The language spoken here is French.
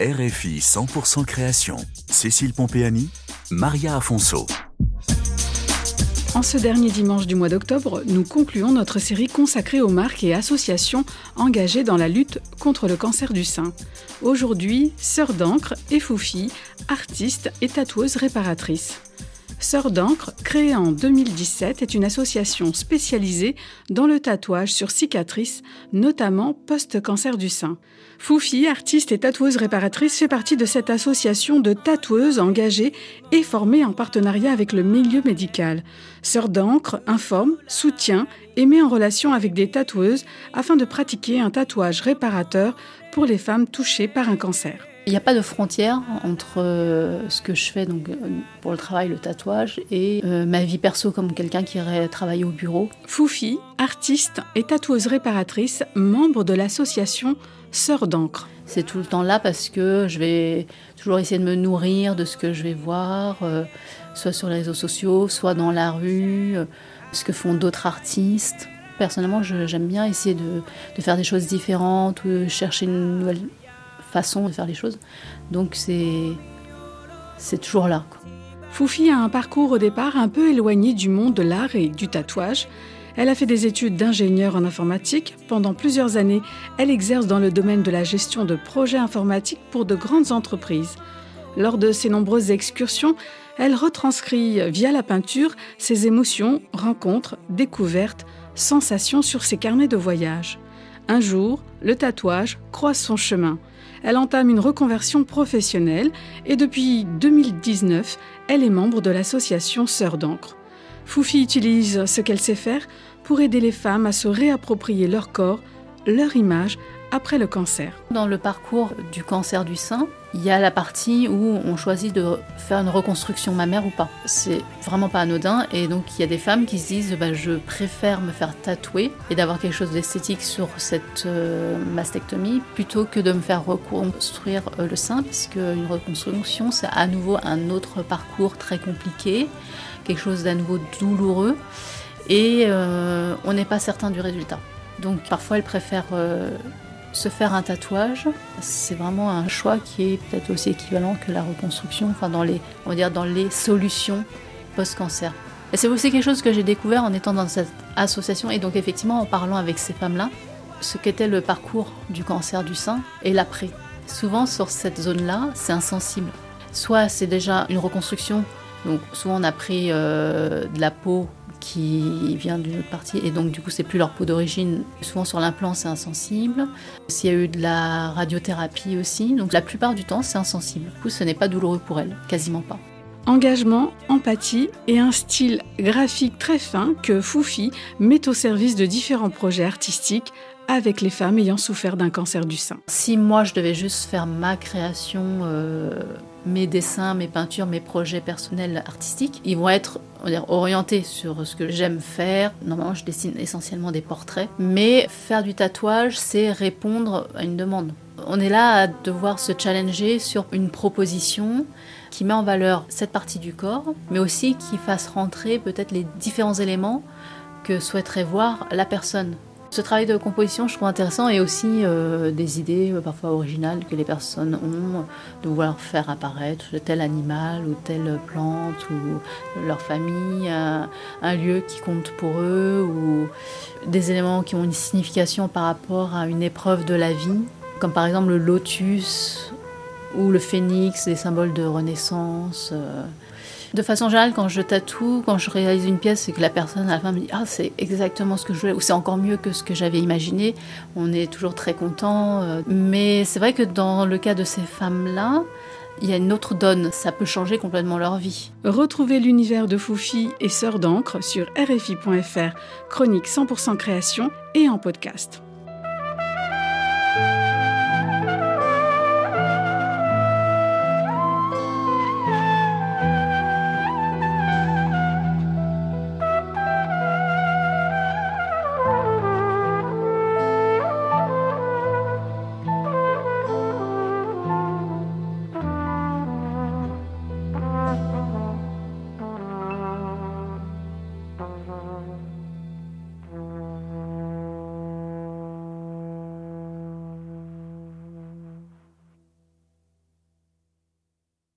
RFI 100% création. Cécile Pompéani, Maria Afonso. En ce dernier dimanche du mois d'octobre, nous concluons notre série consacrée aux marques et associations engagées dans la lutte contre le cancer du sein. Aujourd'hui, Sœur d'encre et Foufi, artistes et tatoueuses réparatrices. Sœur d'encre, créée en 2017, est une association spécialisée dans le tatouage sur cicatrices, notamment post-cancer du sein. Foufi, artiste et tatoueuse réparatrice, fait partie de cette association de tatoueuses engagées et formées en partenariat avec le milieu médical. Sœur d'encre informe, soutient et met en relation avec des tatoueuses afin de pratiquer un tatouage réparateur pour les femmes touchées par un cancer. Il n'y a pas de frontière entre euh, ce que je fais donc, euh, pour le travail, le tatouage, et euh, ma vie perso comme quelqu'un qui irait travailler au bureau. Foufi, artiste et tatoueuse réparatrice, membre de l'association Sœur d'encre. C'est tout le temps là parce que je vais toujours essayer de me nourrir de ce que je vais voir, soit sur les réseaux sociaux, soit dans la rue, ce que font d'autres artistes. Personnellement, j'aime bien essayer de, de, faire des choses différentes, ou chercher une nouvelle façon de faire les choses. Donc c'est c'est toujours là. Foufi a un parcours au départ un peu éloigné du monde de l'art et du tatouage. Elle a fait des études d'ingénieur en informatique. Pendant plusieurs années, elle exerce dans le domaine de la gestion de projets informatiques pour de grandes entreprises. Lors de ses nombreuses excursions, elle retranscrit via la peinture ses émotions, rencontres, découvertes, sensations sur ses carnets de voyage. Un jour, le tatouage croise son chemin. Elle entame une reconversion professionnelle et depuis 2019, elle est membre de l'association Sœurs d'encre. Foufi utilise ce qu'elle sait faire pour aider les femmes à se réapproprier leur corps, leur image après le cancer. Dans le parcours du cancer du sein, il y a la partie où on choisit de faire une reconstruction mammaire ou pas. C'est vraiment pas anodin et donc il y a des femmes qui se disent bah, je préfère me faire tatouer et d'avoir quelque chose d'esthétique sur cette euh, mastectomie plutôt que de me faire reconstruire euh, le sein parce qu'une reconstruction c'est à nouveau un autre parcours très compliqué, quelque chose d'à nouveau douloureux et euh, on n'est pas certain du résultat. Donc parfois elles préfèrent se faire un tatouage, c'est vraiment un choix qui est peut-être aussi équivalent que la reconstruction, enfin dans les, on va dire dans les solutions post-cancer. Et c'est aussi quelque chose que j'ai découvert en étant dans cette association et donc effectivement en parlant avec ces femmes-là, ce qu'était le parcours du cancer du sein et l'après. Souvent sur cette zone-là, c'est insensible. Soit c'est déjà une reconstruction, donc souvent on a pris euh, de la peau qui vient d'une autre partie et donc du coup c'est plus leur peau d'origine. Souvent sur l'implant c'est insensible. S'il y a eu de la radiothérapie aussi, donc la plupart du temps c'est insensible. Du coup ce n'est pas douloureux pour elles, quasiment pas. Engagement, empathie et un style graphique très fin que Foufi met au service de différents projets artistiques avec les femmes ayant souffert d'un cancer du sein. Si moi je devais juste faire ma création, euh, mes dessins, mes peintures, mes projets personnels artistiques, ils vont être orientés sur ce que j'aime faire. Normalement je dessine essentiellement des portraits, mais faire du tatouage c'est répondre à une demande. On est là à devoir se challenger sur une proposition qui met en valeur cette partie du corps, mais aussi qui fasse rentrer peut-être les différents éléments que souhaiterait voir la personne. Ce travail de composition, je trouve intéressant et aussi euh, des idées euh, parfois originales que les personnes ont de vouloir faire apparaître tel animal ou telle plante ou leur famille, un, lieu qui compte pour eux ou des éléments qui ont une signification par rapport à une épreuve de la vie, comme par exemple le lotus ou le phénix, des symboles de renaissance. Euh, de façon générale, quand je tatoue, quand je réalise une pièce, c'est que la personne à la fin me dit Ah, c'est exactement ce que je voulais, ou c'est encore mieux que ce que j'avais imaginé. On est toujours très content. Euh. Mais c'est vrai que dans le cas de ces femmes-là, il y a une autre donne, ça peut changer complètement leur vie. Retrouvez l'univers de Foufi et Sœur d'encre sur RFI.fr, chronique 100% création et en podcast.